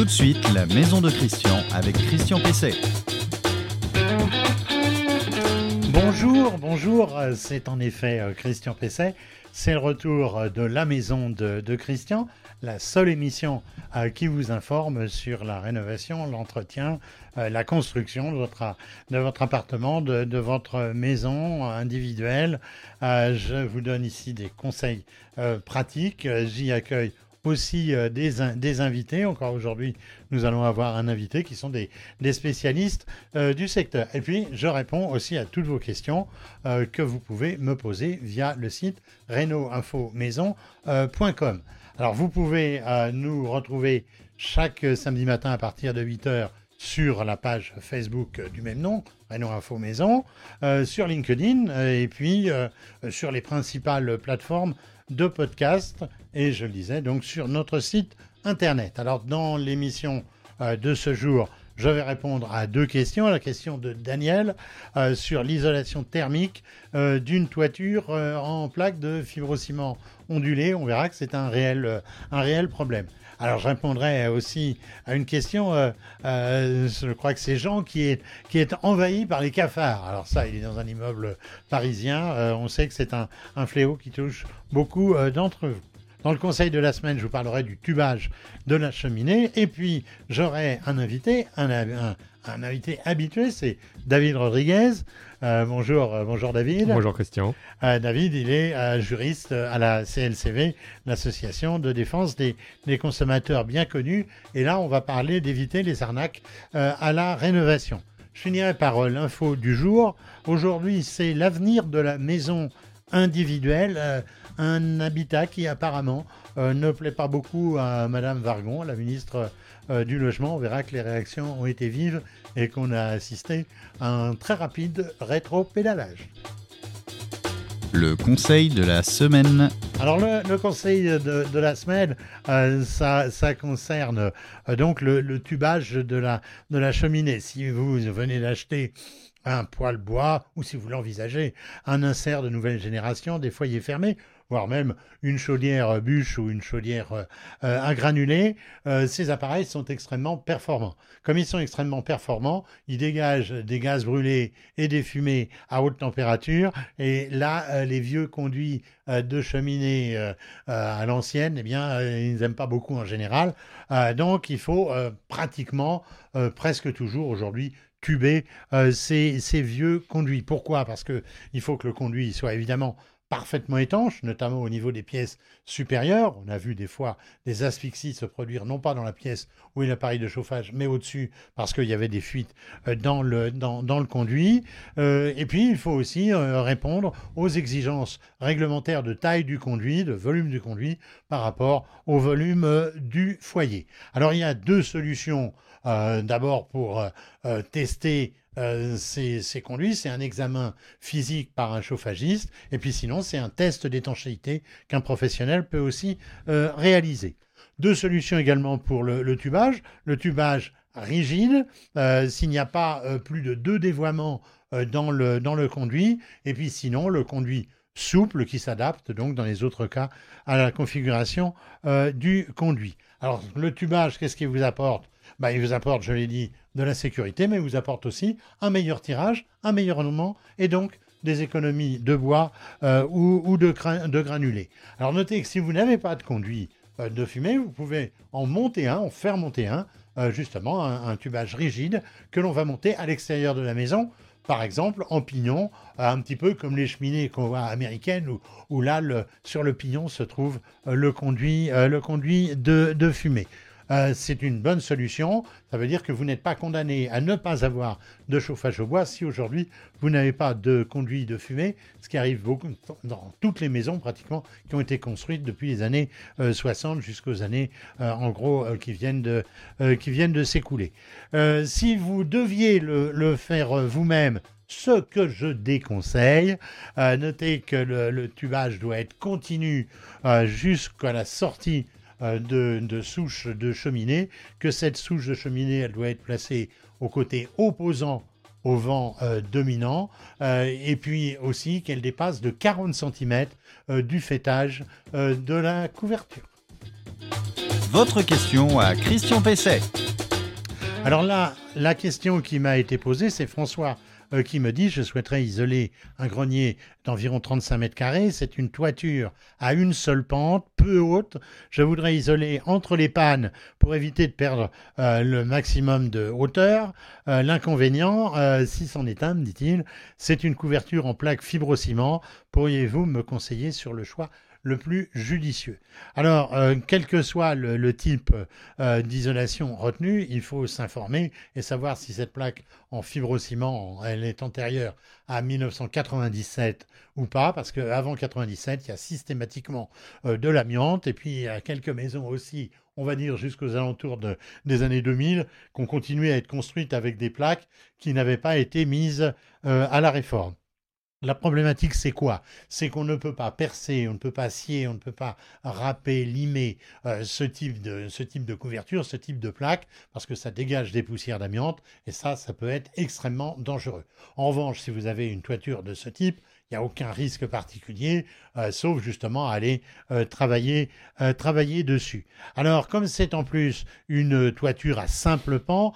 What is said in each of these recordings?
Tout de suite, la maison de Christian avec Christian Pesset. Bonjour, bonjour, c'est en effet euh, Christian Pesset. C'est le retour euh, de la maison de, Christian, la seule émission euh, qui vous informe sur la rénovation, l'entretien, la construction de votre, de votre appartement, de, de votre maison individuelle. Je vous donne ici des conseils pratiques. J'y accueille aussi euh, des, in- des invités. Encore aujourd'hui, nous allons avoir un invité qui sont des, spécialistes euh, du secteur. Et puis, je réponds aussi à toutes vos questions euh, que vous pouvez me poser via le site reno-info-maison.com. Alors, vous pouvez nous retrouver chaque samedi matin à partir de 8h sur la page Facebook du même nom, Renault Info Maison, sur LinkedIn et puis sur les principales plateformes de podcast et je le disais donc sur notre site internet. Alors dans l'émission euh, de ce jour, je vais répondre à deux questions. La question de Daniel euh, sur l'isolation thermique euh, d'une toiture en plaque de fibrociment ondulé. On verra que c'est un réel, un réel problème. Alors je répondrai aussi à une question, je crois que c'est Jean qui est, qui est envahi par les cafards. Alors ça, il est dans un immeuble parisien, on sait que c'est un, un fléau qui touche beaucoup d'entre vous. Dans le conseil de la semaine, je vous parlerai du tubage de la cheminée. Et puis, j'aurai un invité, un, un- un invité habitué, c'est David Rodriguez. Euh, bonjour, euh, bonjour David. Bonjour Christian. Euh, David, il est juriste à la CLCV, l'association de défense des, des consommateurs bien connue. Et là, on va parler d'éviter les arnaques à la rénovation. Je finirai par l'info du jour. Aujourd'hui, c'est l'avenir de la maison individuelle, un habitat qui apparemment euh, ne plaît pas beaucoup à Madame Vargon, la ministre euh, du Logement. On verra que les réactions ont été vives et qu'on a assisté à un très rapide rétro-pédalage. Le conseil de la semaine. Alors le, le conseil de, de la semaine, euh, ça, ça concerne donc le, le tubage de la, de la cheminée. Si vous venez d'acheter un poêle bois ou si vous l'envisagez, un insert de nouvelle génération, des foyers fermés, voire même une chaudière euh, bûche ou une chaudière euh, euh, à granulés, ces appareils sont extrêmement performants. Comme ils sont extrêmement performants, ils dégagent des gaz brûlés et des fumées à haute température. Et là, les vieux conduits de cheminée à l'ancienne, eh bien, ils n'aiment pas beaucoup en général. Donc, il faut pratiquement, presque toujours aujourd'hui, tuber ces, ces vieux conduits. Pourquoi? Parce que il faut que le conduit soit évidemment parfaitement étanche, notamment au niveau des pièces supérieures. On a vu des fois des asphyxies se produire non pas dans la pièce où est l'appareil de chauffage, mais au-dessus parce qu'il y avait des fuites euh, dans le, conduit. Euh, et puis, il faut aussi euh, répondre aux exigences réglementaires de taille du conduit, de volume du conduit par rapport au volume du foyer. Alors, il y a deux solutions. D'abord, pour tester euh, ces, ces conduits, c'est un examen physique par un chauffagiste, et puis sinon, c'est un test d'étanchéité qu'un professionnel peut aussi euh, réaliser. Deux solutions également pour le, tubage. Le tubage rigide, euh, s'il n'y a pas euh, plus de deux dévoiements dans, le, dans le conduit, et puis sinon, le conduit souple qui s'adapte donc dans les autres cas à la configuration du conduit. Alors le tubage, qu'est-ce qu'il vous apporte? Bah, Il vous apporte, je l'ai dit, de la sécurité, mais il vous apporte aussi un meilleur tirage, un meilleur rendement et donc des économies de bois euh, ou, de, gra- de granulés. Alors notez que si vous n'avez pas de conduit euh, de fumée, vous pouvez en monter un, en faire monter un, euh, justement un, tubage rigide que l'on va monter à l'extérieur de la maison par exemple, en pignon, un petit peu comme les cheminées qu'on voit américaines, où, là, sur le pignon se trouve le conduit, de fumée. Euh, c'est une bonne solution. Ça veut dire que vous n'êtes pas condamné à ne pas avoir de chauffage au bois si aujourd'hui vous n'avez pas de conduit de fumée, ce qui arrive dans toutes les maisons pratiquement qui ont été construites depuis les années euh, 60 jusqu'aux années euh, en gros euh, qui viennent de, euh, s'écouler. Euh, si vous deviez le, faire euh, vous-même, ce que je déconseille, euh, notez que le, tubage doit être continu euh, jusqu'à la sortie euh, de, de souche de cheminée, que cette souche de cheminée, elle doit être placée au côté opposant au vent euh, dominant, euh, et puis aussi qu'elle dépasse de 40 cm du fêtage euh, de la couverture. votre question à Christian Pesset. Alors là, la question qui m'a été posée, c'est François euh, qui me dit je souhaiterais isoler un grenier d'environ 35 mètres carrés. C'est une toiture à une seule pente, peu haute. Je voudrais isoler entre les pannes pour éviter de perdre euh, le maximum de hauteur. Euh, l'inconvénient, si c'en est un, me dit-il, c'est une couverture en plaque fibrociment. Pourriez-vous me conseiller sur le choix le plus judicieux. Alors, euh, quel que soit le, type euh, d'isolation retenu, il faut s'informer et savoir si cette plaque en fibrociment, elle est antérieure à 1997 ou pas, parce qu'avant 97, il y a systématiquement euh, de l'amiante, et puis il y a quelques maisons aussi on va dire jusqu'aux alentours des années 2000, qu'on continuait à être construites avec des plaques qui n'avaient pas été mises à la réforme. La problématique, c'est quoi? C'est qu'on ne peut pas percer, on ne peut pas scier, on ne peut pas râper, limer euh, ce, type de, ce type de couverture, ce type de plaque, parce que ça dégage des poussières d'amiante, et ça, ça peut être extrêmement dangereux. En revanche, si vous avez une toiture de ce type, il n'y a aucun risque particulier, euh, sauf justement aller euh, travailler, euh, travailler dessus. Alors, comme c'est en plus une toiture à simple pan,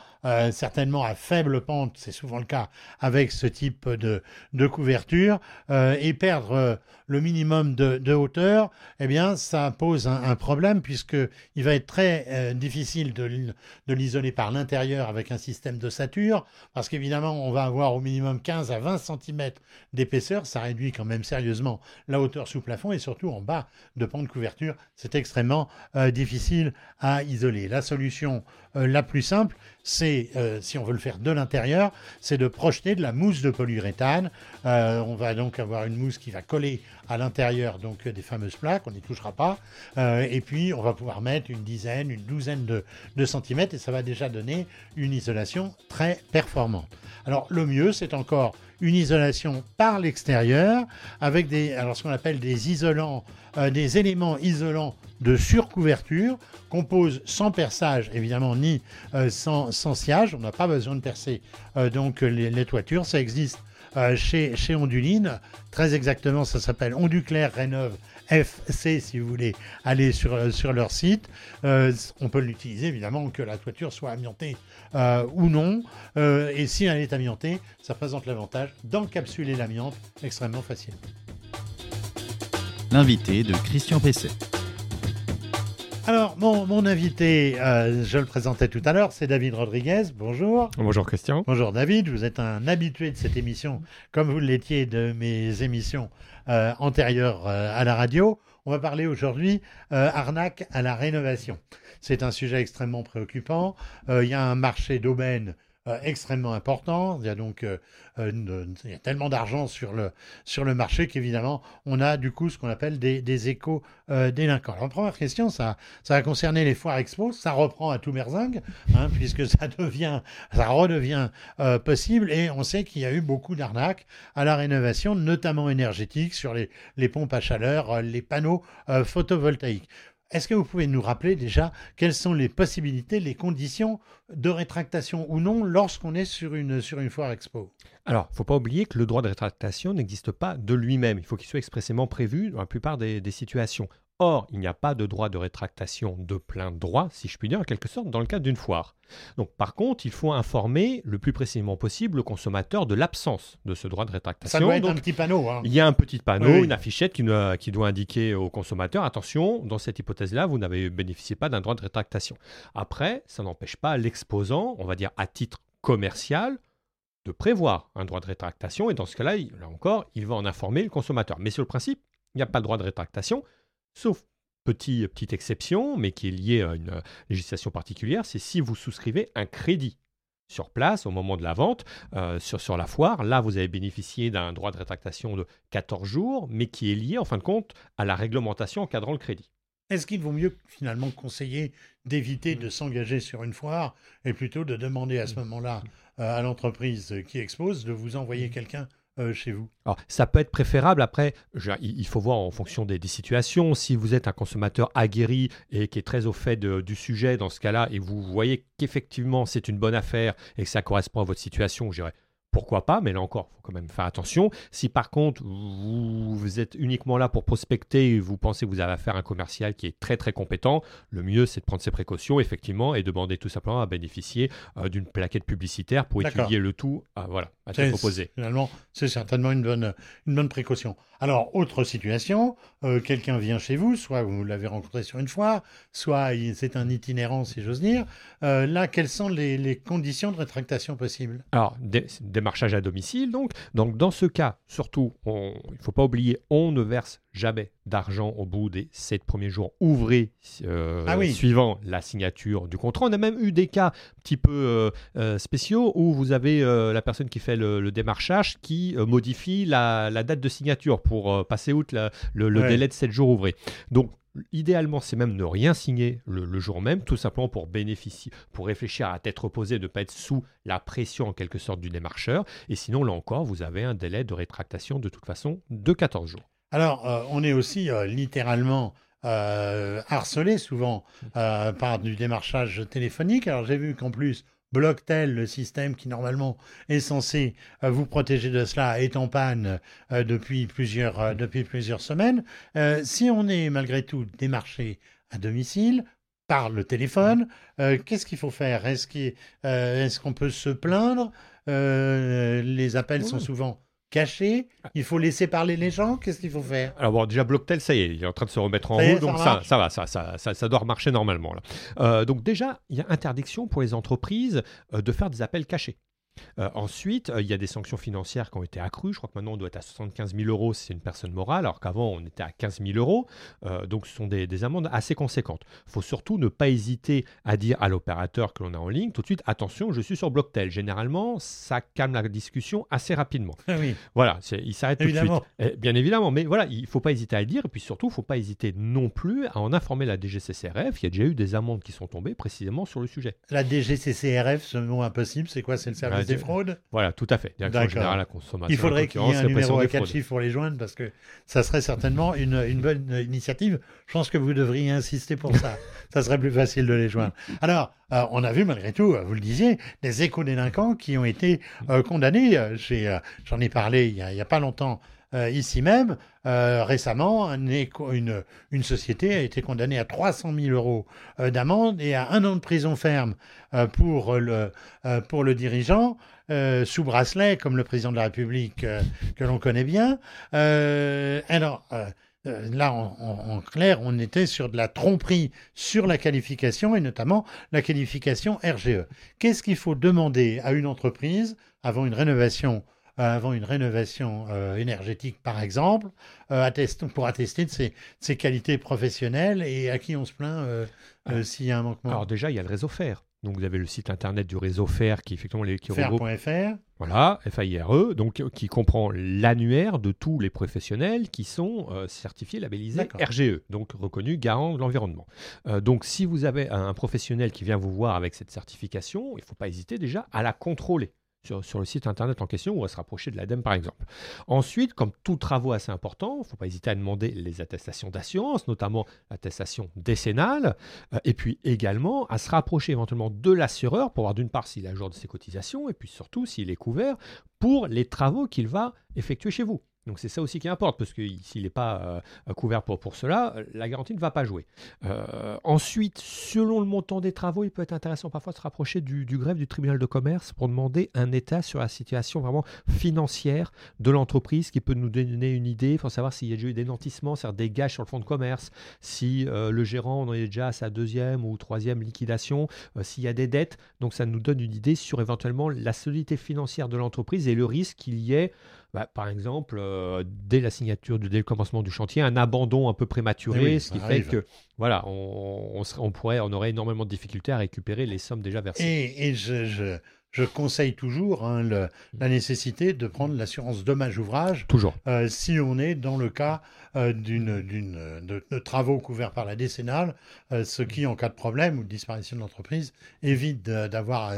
certainement à faible pente, c'est souvent le cas avec ce type de, de couverture, et perdre le minimum de, hauteur, eh bien, ça pose un, problème puisqu'il va être très difficile de, de l'isoler par l'intérieur avec un système de sature, parce qu'évidemment, on va avoir au minimum 15 à 20 cm d'épaisseur, réduit quand même sérieusement la hauteur sous plafond et surtout en bas de pan de couverture, c'est extrêmement euh, difficile à isoler. La solution euh, la plus simple, c'est, euh, si on veut le faire de l'intérieur, c'est de projeter de la mousse de polyuréthane. on va donc avoir une mousse qui va coller à l'intérieur donc des fameuses plaques, on n'y touchera pas. et puis on va pouvoir mettre une dizaine, une douzaine de, centimètres et ça va déjà donner une isolation très performante. Alors le mieux, c'est encore une isolation par l'extérieur avec des, alors ce qu'on appelle des isolants, euh, des éléments isolants de surcouverture qu'on pose sans perçage, évidemment, ni euh, sans, sans, sciage. On n'a pas besoin de percer euh, donc les, toitures. Ça existe chez, chez Onduline. Très exactement, ça s'appelle Onduclair Rénove FC si vous voulez aller sur, sur leur site. Euh, on peut l'utiliser évidemment que la toiture soit amiantée euh, ou non. Euh, et si elle est amiantée, ça présente l'avantage d'encapsuler l'amiante extrêmement facilement. L'invité de Christian Pesset. Alors, mon, mon invité, je le présentais tout à l'heure, c'est David Rodriguez. Bonjour. Bonjour Christian. Bonjour David, vous êtes un habitué de cette émission, comme vous l'étiez de mes émissions euh, antérieure euh, à la radio. On va parler aujourd'hui euh, arnaque à la rénovation. C'est un sujet extrêmement préoccupant. il y a un marché d'aubaine euh, extrêmement important. Il y a donc euh, euh, il y a tellement d'argent sur le, sur le marché qu'évidemment, on a du coup ce qu'on appelle des, échos délinquants. Alors, première question, ça, ça va concerner les foires expo. Ça reprend à tout merzingue, hein, puisque ça, devient, ça redevient possible. Et on sait qu'il y a eu beaucoup d'arnaques à la rénovation, notamment énergétique, sur les, les pompes à chaleur, les panneaux photovoltaïques. Est-ce que vous pouvez nous rappeler déjà quelles sont les possibilités, les conditions de rétractation ou non lorsqu'on est sur une, foire expo? Alors, il ne faut pas oublier que le droit de rétractation n'existe pas de lui-même. Il faut qu'il soit expressément prévu dans la plupart des situations. Or, il n'y a pas de droit de rétractation de plein droit, si je puis dire, en quelque sorte, dans le cadre d'une foire. Donc, par contre, il faut informer le plus précisément possible le consommateur de l'absence de ce droit de rétractation. Ça doit être un petit panneau. Hein. Il y a un petit panneau, une affichette qui, qui, doit indiquer au consommateur attention, dans cette hypothèse-là, vous n'avez bénéficié pas d'un droit de rétractation. Après, ça n'empêche pas l'exposant, on va dire à titre commercial, de prévoir un droit de rétractation. Et dans ce cas-là, là encore, il va en informer le consommateur. Mais sur le principe, il n'y a pas de droit de rétractation. Sauf petit, petite exception, mais qui est liée à une législation particulière, c'est si vous souscrivez un crédit sur place au moment de la vente, euh, sur, sur la foire. Là, vous avez bénéficié d'un droit de rétractation de 14 jours, mais qui est lié en fin de compte à la réglementation encadrant le crédit. Est-ce qu'il vaut mieux finalement conseiller d'éviter de s'engager sur une foire et plutôt de demander à ce moment-là euh, à l'entreprise qui expose de vous envoyer quelqu'un euh, chez vous Alors, ça peut être préférable. Après, il faut voir en fonction des, situations. Si vous êtes un consommateur aguerri et qui est très au fait du sujet dans ce cas-là, et vous voyez qu'effectivement c'est une bonne affaire et que ça correspond à votre situation, je dirais pourquoi pas, mais là encore, il faut quand même faire attention. Si par contre, vous, vous êtes uniquement là pour prospecter et vous pensez que vous avez affaire à un commercial qui est très très compétent, le mieux c'est de prendre ses précautions, effectivement, et demander tout simplement à bénéficier euh, d'une plaquette publicitaire pour étudier le tout à, voilà, à tête reposée. Finalement, c'est certainement une bonne, une bonne précaution. Alors, autre situation, euh, quelqu'un vient chez vous, soit vous l'avez rencontré sur une fois, soit c'est un itinérant, si j'ose dire. Euh, là, quelles sont les, les conditions de rétractation possibles? Alors, démarchage à domicile, donc. Donc, dans ce cas, surtout, on- il ne faut pas oublier, on ne verse jamais d'argent au bout des sept premiers jours ouvrés euh, Ah oui. suivant la signature du contrat. On a même eu des cas un petit peu euh, euh, spéciaux où vous avez euh, la personne qui fait le, le démarchage qui modifie la, la date de signature pour passer outre la- le, le Ouais. délai de 7 jours ouvrés. Donc, Idéalement, c'est même ne rien signer le, le jour même, tout simplement pour bénéficier, pour réfléchir à tête reposée, ne pas être sous la pression en quelque sorte du démarcheur. Et sinon, là encore, vous avez un délai de rétractation de toute façon de 14 jours. Alors, euh, on est aussi euh, littéralement euh, harcelé souvent euh, par du démarchage téléphonique. Alors, j'ai vu qu'en plus, Blocktel, le système qui normalement est censé euh, vous protéger de cela, est en panne euh, depuis, plusieurs, euh, depuis plusieurs semaines. Si on est malgré tout démarché à domicile, par le téléphone, euh, qu'est-ce qu'il faut faire? Est-ce euh, qu'on peut se plaindre? Euh, Les appels sont souvent cachés. Il faut laisser parler les gens. Qu'est-ce qu'il faut faire? Alors bon, déjà Blocktel, ça y est, il est en train de se remettre en route, ça donc ça, ça va, ça, ça, ça, ça doit remarcher normalement. Là. Euh, donc déjà, il y a interdiction pour les entreprises euh, de faire des appels cachés. Euh, ensuite, euh, il y a des sanctions financières qui ont été accrues. Je crois que maintenant on doit être à 75 000 euros si c'est une personne morale, alors qu'avant on était à 15 000 euros. Euh, donc ce sont des, des amendes assez conséquentes. Il faut surtout ne pas hésiter à dire à l'opérateur que l'on a en ligne tout de suite attention, je suis sur Blocktel. Généralement, ça calme la discussion assez rapidement. Ah oui, Voilà, il s'arrête tout de suite. Eh, Bien évidemment, mais voilà, il ne faut pas hésiter à le dire, et puis surtout, il ne faut pas hésiter non plus à en informer la DGCCRF. Il y a déjà eu des amendes qui sont tombées précisément sur le sujet. La DGCCRF, ce nom impossible, c'est quoi? C'est le service Des fraudes Voilà, tout à fait. Direction D'accord. générale à la consommation. Il faudrait qu'il y ait un numéro à des quatre fraudes. chiffres pour les joindre parce que ça serait certainement une, une bonne initiative. Je pense que vous devriez insister pour ça. ça serait plus facile de les joindre. Alors, euh, on a vu malgré tout, euh, vous le disiez, des éco-délinquants qui ont été euh, condamnés. Euh, J'en ai parlé il n'y a, pas longtemps euh, ici même. Euh, récemment, une, société a été condamnée à 300 000 euros euh, d'amende et à un an de prison ferme pour, le, pour le dirigeant, sous bracelet, comme le président de la République que l'on connaît bien. Alors, là, en, clair, on était sur de la tromperie sur la qualification et notamment la qualification RGE. Qu'est-ce qu'il faut demander à une entreprise avant une rénovation avant une rénovation euh, énergétique, par exemple, euh, pour attester de ses, de ses qualités professionnelles et à qui on se plaint euh, euh, s'il y a un manquement. Alors déjà, il y a le réseau FAIR. Donc vous avez le site internet du réseau FAIR qui effectivement les, qui. Voilà, FAIRE, donc euh, qui comprend l'annuaire de tous les professionnels qui sont euh, certifiés, labellisés. RGE, donc reconnus garants de l'environnement. Euh, donc si vous avez un, un professionnel qui vient vous voir avec cette certification, il ne faut pas hésiter déjà à la contrôler. Sur, le site internet en question ou à se rapprocher de l'ADEME par exemple. Ensuite, comme tout travaux assez important, il ne faut pas hésiter à demander les attestations d'assurance, notamment l'attestation décennale, euh, et puis également à se rapprocher éventuellement de l'assureur pour voir d'une part s'il à jour de ses cotisations, et puis surtout s'il est couvert pour les travaux qu'il va effectuer chez vous. Donc c'est ça aussi qui importe, parce que s'il n'est pas euh, couvert pour, pour cela, euh, la garantie ne va pas jouer. Euh, ensuite, selon le montant des travaux, il peut être intéressant parfois de se rapprocher du, du greffe du tribunal de commerce pour demander un état sur la situation vraiment financière de l'entreprise qui peut nous donner une idée. Faut savoir s'il y a déjà eu des nantissements, c'est-à-dire des gages sur le fonds de commerce, si le gérant en est déjà à sa deuxième ou troisième liquidation, s'il y a des dettes. Donc ça nous donne une idée sur éventuellement la solidité financière de l'entreprise et le risque qu'il y ait bah, par exemple, euh, dès la signature, dès le commencement du chantier, un abandon un peu prématuré, oui, ce qui fait arrive. que voilà, on, on serait- on pourrait, on aurait énormément de difficultés à récupérer les sommes déjà versées. Et, et je, je- je conseille toujours hein, le- la nécessité de prendre l'assurance dommage ouvrage Toujours. euh, si on est dans le cas euh, d'une, d'une, de, de travaux couverts par la décennale, euh, ce qui, en cas de problème ou de disparition de l'entreprise, évite d'avoir à,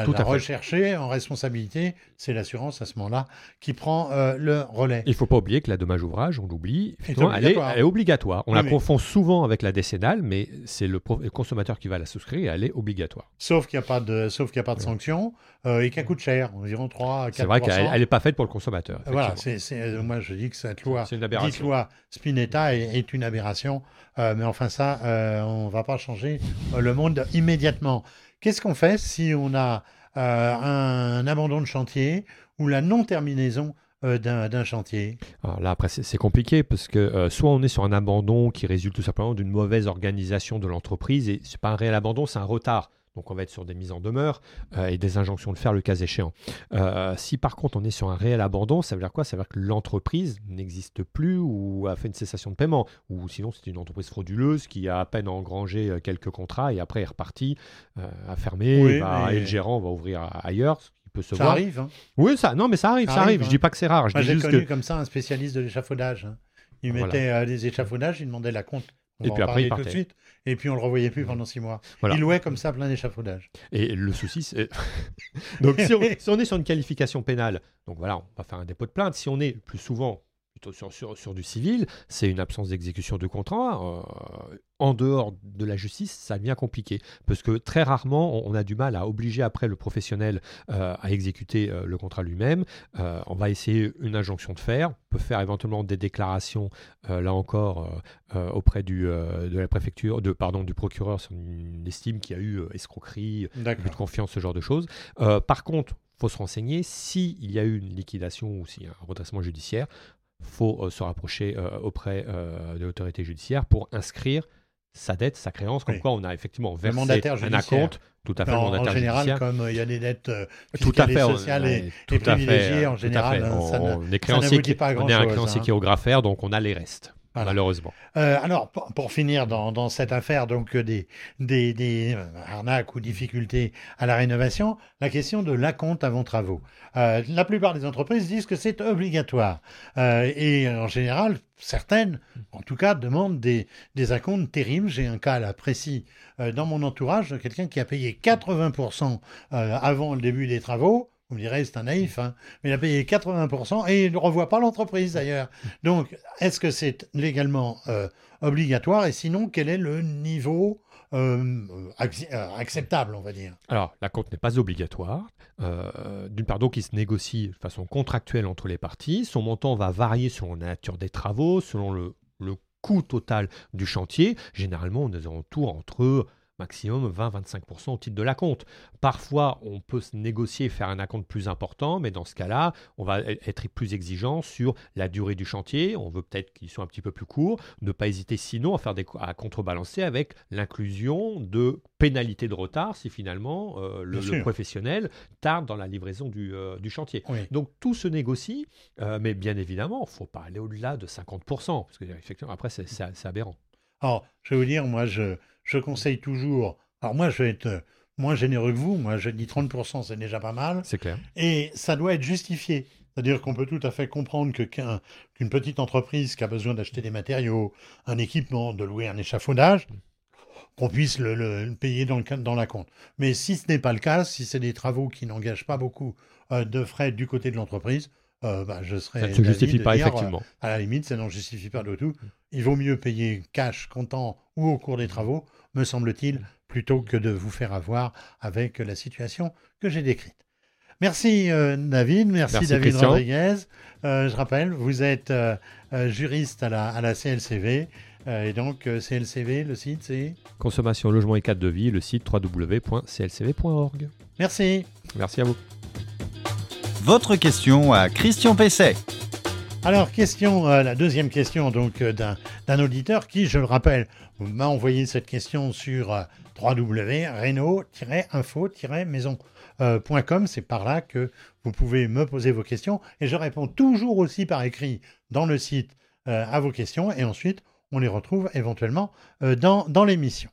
à Tout la à fait. rechercher en responsabilité. C'est l'assurance à ce moment-là qui prend le relais. Il ne faut pas oublier que la dommage ouvrage, on l'oublie, elle est, obligatoire. elle est obligatoire. On Oui, la mais- confond souvent avec la décennale, mais c'est le, consommateur qui va la souscrire et elle est obligatoire. Sauf qu'il n'y a pas de, sauf qu'il a pas de sanction euh, et qu'elle coûte cher, environ 3 à 4 C'est vrai qu'elle n'est pas faite pour le consommateur. Voilà, euh, moi je dis que cette loi, dite loi Spinetta est, est une aberration, euh, mais enfin ça, euh, on ne va pas changer le monde immédiatement. Qu'est-ce qu'on fait si on a un, abandon de chantier ou la non-terminaison euh, d'un, chantier Alors là, après, c'est compliqué parce que euh, soit on est sur un abandon qui résulte tout simplement d'une mauvaise organisation de l'entreprise et c'est pas un réel abandon, c'est un retard. Donc on va être sur des mises en demeure euh, et des injonctions de faire le cas échéant. Euh, si par contre on est sur un réel abandon, ça veut dire quoi? Ça veut dire que l'entreprise n'existe plus ou a fait une cessation de paiement. Ou sinon c'est une entreprise frauduleuse qui a à peine engrangé quelques contrats et après est repartie, euh, a fermé, Oui, va- mais- et le gérant va ouvrir ailleurs. ce peut se Ça voir. arrive. hein. Oui, ça, non, mais ça arrive, Ça ça, arrive. Je dis pas que c'est rare. J'ai connu que comme ça un spécialiste de l'échafaudage. hein. Il Voilà. mettait euh, des échafaudages, il demandait la compte. On Et puis après, il tout de partait. suite. Et puis on le revoyait plus pendant six mois. Voilà. Il louait comme ça plein d'échafaudages. Et le souci, c'est. donc, si on, si on est sur une qualification pénale, donc voilà, on va faire un dépôt de plainte. Si on est plus souvent plutôt sur, sur, sur du civil, c'est une absence d'exécution de contrat. euh, en dehors de la justice, ça devient compliqué. Parce que très rarement, on, on a du mal à obliger après le professionnel euh, à exécuter euh, le contrat lui-même. Euh, on va essayer une injonction de faire. On peut faire éventuellement des déclarations, là encore, auprès du, de la préfecture, de, pardon, du procureur sur une estime qu'il y a eu escroquerie, abus de confiance, ce genre de choses. Par contre, faut se renseigner s'il y a eu une liquidation ou s'il y a un redressement judiciaire, faut euh, se rapprocher euh, auprès euh, de l'autorité judiciaire pour inscrire sa dette, sa créance, comme Oui. quoi on a effectivement versé un acompte, tout à fait, En, en général, judiciaire. comme il y a des dettes Tout à fait, on- sociales et, tout privilégiées, en général, hein, ça ne- on, est créancier n'aboutit qui- pas à on est un grand-chose, créancier hein. qui est au donc on a les restes, Voilà. malheureusement. Euh, alors, pour, pour finir dans, dans cette affaire donc euh, des, des, des euh, arnaques ou difficultés à la rénovation, la question de l'acompte avant travaux. Euh, la plupart des entreprises disent que c'est obligatoire. Euh, et en général, certaines, en tout cas, demandent des, des acomptes terribles. J'ai un cas là précis dans mon entourage de quelqu'un qui a payé 80% euh, avant le début des travaux. Vous me direz, c'est un naïf, hein, mais il a payé 80% et il ne revoit pas l'entreprise d'ailleurs. Donc, est-ce que c'est légalement euh, obligatoire? Et sinon, quel est le niveau euh, ac- euh, acceptable, on va dire? Alors, la compte n'est pas obligatoire. Euh, D'une part, donc, il se négocie de façon contractuelle entre les parties. Son montant va varier selon la nature des travaux, selon le, le coût total du chantier. Généralement, on est en tour entre maximum 20-25% au titre de la compte. Parfois, on peut se négocier et faire un acompte plus important, mais dans ce cas-là, on va e- être plus exigeant sur la durée du chantier. On veut peut-être qu'il soit un petit peu plus court. Ne pas hésiter sinon à faire des à contrebalancer avec l'inclusion de pénalités de retard si finalement euh, le, professionnel tarde dans la livraison du, euh, du chantier. Oui. Donc tout se négocie, euh, mais bien évidemment, il ne faut pas aller au-delà de 50%, parce que effectivement, après, c'est aberrant. Alors, je vais vous dire, moi, je, je conseille toujours. Alors, moi, je vais être euh, moins généreux que vous. Moi, je dis 30%, c'est déjà pas mal. C'est clair. Et ça doit être justifié. C'est-à-dire qu'on peut tout à fait comprendre que qu'un- qu'une petite entreprise qui a besoin d'acheter des matériaux, un équipement, de louer un échafaudage, qu'on puisse le, le- le payer dans, le, dans la compte. Mais si ce n'est pas le cas, si c'est des travaux qui n'engagent pas beaucoup euh, de frais du côté de l'entreprise, euh, bah, je serais Ça ne se justifie pas, dire, euh, effectivement. à la limite, ça n'en justifie pas de tout. Il vaut mieux payer cash, comptant ou au cours des travaux, me semble-t-il, plutôt que de vous faire avoir avec la situation que j'ai décrite. Merci euh, David, merci, Merci, David Christian. Rodriguez. Euh, je rappelle, vous êtes euh, juriste à la, à la CLCV. euh, et donc, euh, CLCV, le site, c'est... Consommation, logement et cadre de vie, le site www.clcv.org. Merci. Merci à vous. Votre question à Christian Pesset. Alors, question, euh, la deuxième question donc euh, d'un auditeur qui, je le rappelle, m'a envoyé cette question sur euh, www.reno-info-maison.com. C'est par là que vous pouvez me poser vos questions et je réponds toujours aussi par écrit dans le site euh, à vos questions et ensuite on les retrouve éventuellement euh, dans l'émission.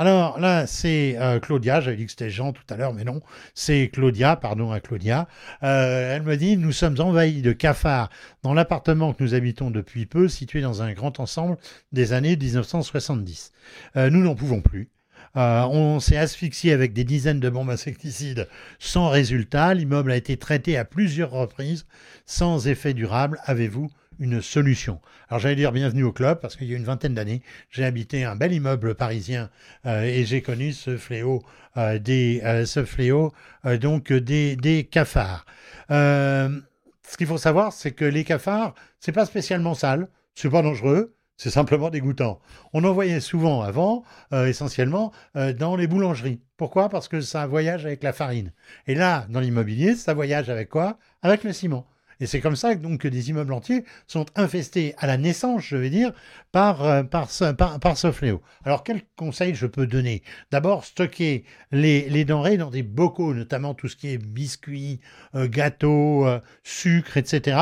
Alors là, c'est euh, Claudia, j'avais dit que c'était Jean tout à l'heure, mais non, c'est Claudia, pardon à Claudia. Euh, elle me dit, nous sommes envahis de cafards dans l'appartement que nous habitons depuis peu, situé dans un grand ensemble des années 1970. Euh, nous n'en pouvons plus. On s'est asphyxié avec des dizaines de bombes insecticides sans résultat. L'immeuble a été traité à plusieurs reprises sans effet durable. Avez-vous une solution. Alors j'allais dire bienvenue au club parce qu'il y a une vingtaine d'années, j'ai habité un bel immeuble parisien euh, et j'ai connu ce fléau euh, des euh, ce fléau donc des, des cafards. Ce qu'il faut savoir, c'est que les cafards, c'est pas spécialement sale, c'est pas dangereux, c'est simplement dégoûtant. On en voyait souvent avant, essentiellement dans les boulangeries. Pourquoi? Parce que ça voyage avec la farine. Et là, dans l'immobilier, ça voyage avec quoi? Avec le ciment. Et c'est comme ça donc, que des immeubles entiers sont infestés à la naissance, je vais dire, par, euh, par, ce, par, ce fléau. Alors, quel conseil je peux donner? D'abord, stocker les, les denrées dans des bocaux, notamment tout ce qui est biscuits, euh, gâteaux, euh, sucre, etc.,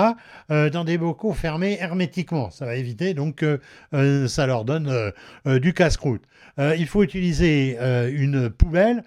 dans des bocaux fermés hermétiquement. Ça va éviter, donc, ça leur donne du casse-croûte. Il faut utiliser une poubelle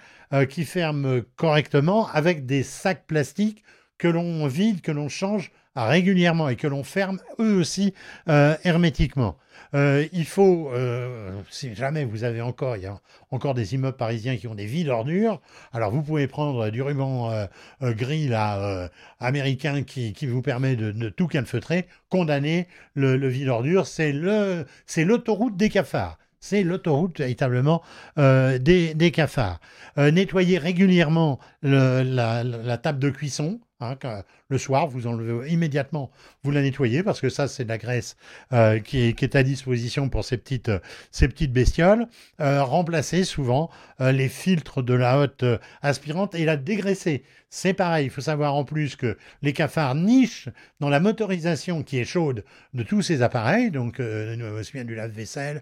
qui ferme correctement avec des sacs plastiques que l'on vide, que l'on change ah, régulièrement et que l'on ferme eux aussi euh, hermétiquement. Euh, il faut, euh, si jamais vous avez encore, il y a encore des immeubles parisiens qui ont des vides ordures, alors vous pouvez prendre du ruban euh, euh, gris euh, américain qui, qui vous permet de, de tout calfeutrer, condamner le, vide ordure, c'est l'autoroute des cafards. C'est l'autoroute véritablement euh, des, cafards. Euh, nettoyer régulièrement la table de cuisson. Hein, le soir, vous enlevez immédiatement, vous la nettoyez parce que ça, c'est de la graisse euh, qui, est, à disposition pour ces petites, euh, bestioles. Euh, remplacer souvent les filtres de la hotte aspirante et la dégraisser. C'est pareil, il faut savoir en plus que les cafards nichent dans la motorisation qui est chaude de tous ces appareils, donc aussi bien du lave-vaisselle,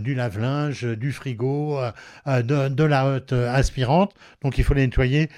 du lave-linge, du frigo, de, la hotte aspirante. Donc il faut les nettoyer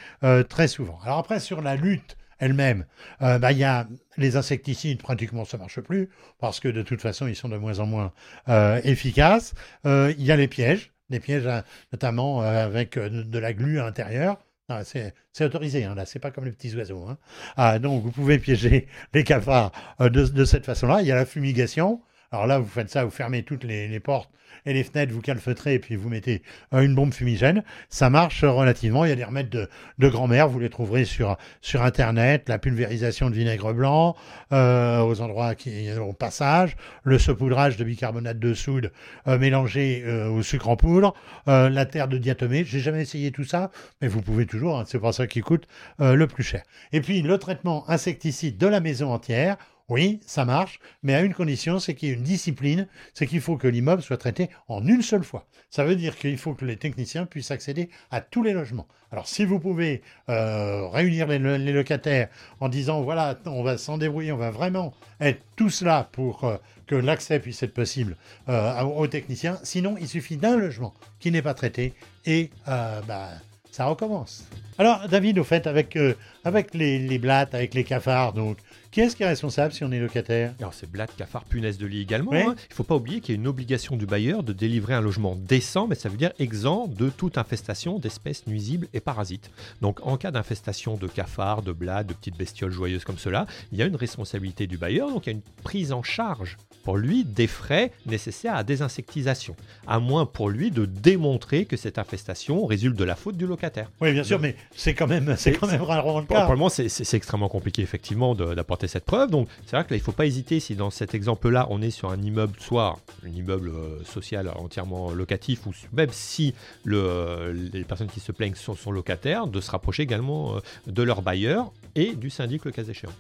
très souvent. Alors après, sur la lutte elle-même, euh, bah, il y a les insecticides, pratiquement ça marche plus, parce que de toute façon, ils sont de moins en moins euh, efficaces. Euh, Il y a les pièges, les pièges notamment avec de la glu à l'intérieur. C'est autorisé, hein, là, c'est pas comme les petits oiseaux. Ah, donc, vous pouvez piéger les cafards de cette façon-là. Il y a la fumigation. Alors là, vous faites ça, vous fermez toutes les, portes et les fenêtres, vous calfeutrez et puis vous mettez euh, une bombe fumigène. Ça marche relativement. Il y a des remèdes de, grand-mère, vous les trouverez sur, sur Internet. La pulvérisation de vinaigre blanc euh, aux endroits qui au passage, le saupoudrage de bicarbonate de soude euh, mélangé au sucre en poudre, la terre de diatomée. J'ai jamais essayé tout ça, mais vous pouvez toujours. hein, c'est pour ça qu'il coûte le plus cher. Et puis le traitement insecticide de la maison entière. Oui, ça marche, mais à une condition, c'est qu'il y ait une discipline, c'est qu'il faut que l'immeuble soit traité en une seule fois. Ça veut dire qu'il faut que les techniciens puissent accéder à tous les logements. Alors si vous pouvez euh, réunir les, locataires en disant, voilà, on va s'en débrouiller, on va vraiment être tous là pour euh, que l'accès puisse être possible euh, aux techniciens, sinon il suffit d'un logement qui n'est pas traité et bah, ça recommence. Alors David, au fait, avec, avec les, les blattes, avec les cafards, donc, qui est-ce qui est responsable si on est locataire? Alors c'est blattes, cafards, punaises de lit également. Hein. Il ne faut pas oublier qu'il y a une obligation du bailleur de délivrer un logement décent, mais ça veut dire exempt de toute infestation d'espèces nuisibles et parasites. Donc en cas d'infestation de cafards, de blattes, de petites bestioles joyeuses comme cela, il y a une responsabilité du bailleur, donc il y a une prise en charge pour lui des frais nécessaires à désinsectisation, à moins pour lui de démontrer que cette infestation résulte de la faute du locataire. Oui, bien sûr, mais c'est quand même, c'est quand même rarement le Pour, cas. pour le moment, c'est- extrêmement compliqué, effectivement, d'apporter cette preuve. Donc, c'est vrai que là, il ne faut pas hésiter si dans cet exemple-là, on est sur un immeuble, soit un immeuble euh, social entièrement locatif, ou même si le, euh, les personnes qui se plaignent sont, sont locataires, de se rapprocher également euh, de leur bailleur et du syndic le cas échéant.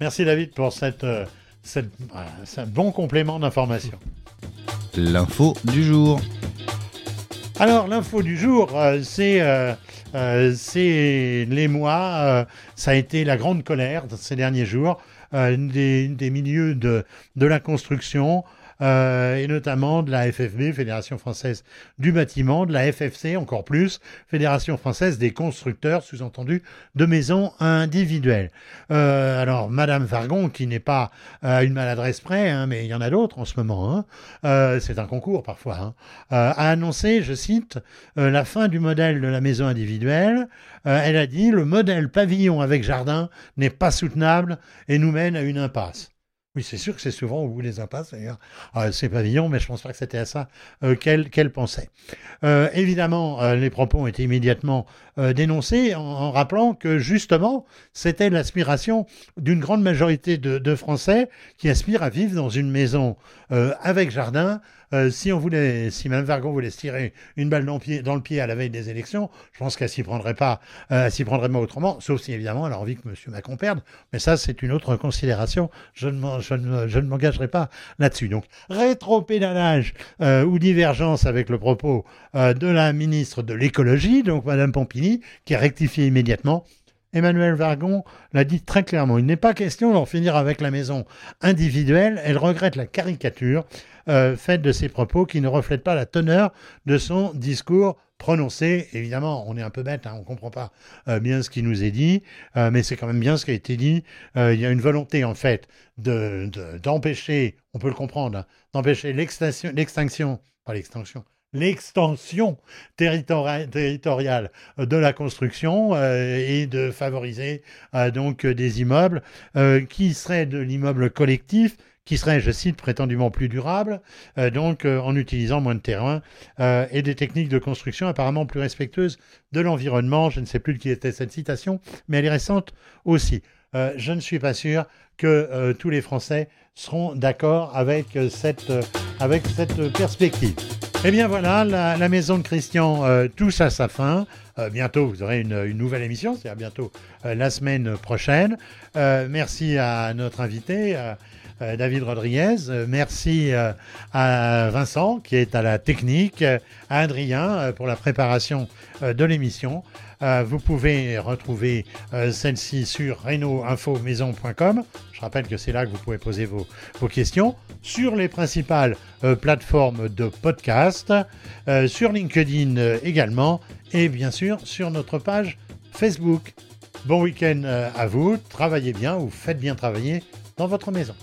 Merci David pour cette, euh, cette, voilà, ce bon complément d'information. L'info du jour. Alors, l'info du jour, euh, c'est euh, euh, les mois, euh, ça a été la grande colère ces derniers jours des, des milieux de la construction. Euh, et notamment de la FFB, Fédération française du bâtiment, de la FFC encore plus, Fédération française des constructeurs, sous-entendu, de maisons individuelles. Euh, alors, Madame Vargon, qui n'est pas à une maladresse près, hein, mais il y en a d'autres en ce moment, hein, euh, c'est un concours parfois, hein, euh, a annoncé, je cite, euh, la fin du modèle de la maison individuelle. Euh, elle a dit le modèle pavillon avec jardin n'est pas soutenable et nous mène à une impasse. Oui, c'est sûr que c'est souvent au bout des impasses, d'ailleurs. Euh, c'est pavillon, mais je pense pas que c'était à ça euh, qu'elle qu'elle pensait. Euh, évidemment, euh, les propos ont été immédiatement euh, dénoncés en, rappelant que, justement, c'était l'aspiration d'une grande majorité de, Français qui aspirent à vivre dans une maison euh, avec jardin. Euh, si on voulait, si Mme Vargon voulait se tirer une balle dans le pied, à la veille des élections, je pense qu'elle s'y prendrait pas, euh, s'y prendrait pas autrement, sauf si évidemment elle a envie que M. Macron perde. Mais ça, c'est une autre considération. Je ne, je ne, m'engagerai pas là-dessus. Donc, rétro-pédalage ou divergence avec le propos de la ministre de l'écologie, donc Mme Qui a rectifié immédiatement. Emmanuel Vargon l'a dit très clairement. Il n'est pas question d'en finir avec la maison individuelle. Elle regrette la caricature euh, faite de ses propos qui ne reflètent pas la teneur de son discours prononcé. Évidemment, on est un peu bête, hein, on ne comprend pas euh, bien ce qui nous est dit, euh, mais c'est quand même bien ce qui a été dit. Il y a une volonté, en fait, de- de- d'empêcher, on peut le comprendre, hein, d'empêcher l'extinction, pas l'extinction, l'extension territori- territoriale de la construction euh, et de favoriser euh, donc des immeubles euh, qui seraient de l'immeuble collectif, qui serait, je cite, prétendument plus durable, donc en utilisant moins de terrain et des techniques de construction apparemment plus respectueuses de l'environnement. Je ne sais plus qui était cette citation, mais elle est récente aussi. Je ne suis pas sûr que tous les Français seront d'accord avec, euh, cette, euh, avec cette perspective. Eh bien voilà, la, maison de Christian euh, touche à sa fin. Euh, bientôt, vous aurez une, nouvelle émission, c'est-à-dire bientôt euh, la semaine prochaine. Euh, merci à notre invité, euh, euh, David Rodriguez. Euh, merci euh, à Vincent, qui est à la technique, euh, à Adrien euh, pour la préparation euh, de l'émission. Euh, vous pouvez retrouver euh, celle-ci sur reno-info-maison.com. Je rappelle que c'est là que vous pouvez poser vos, vos questions. Sur les principales euh, plateformes de podcast, euh, sur LinkedIn euh, également, et bien sûr sur notre page Facebook. Bon week-end euh, à vous, travaillez bien ou faites bien travailler dans votre maison.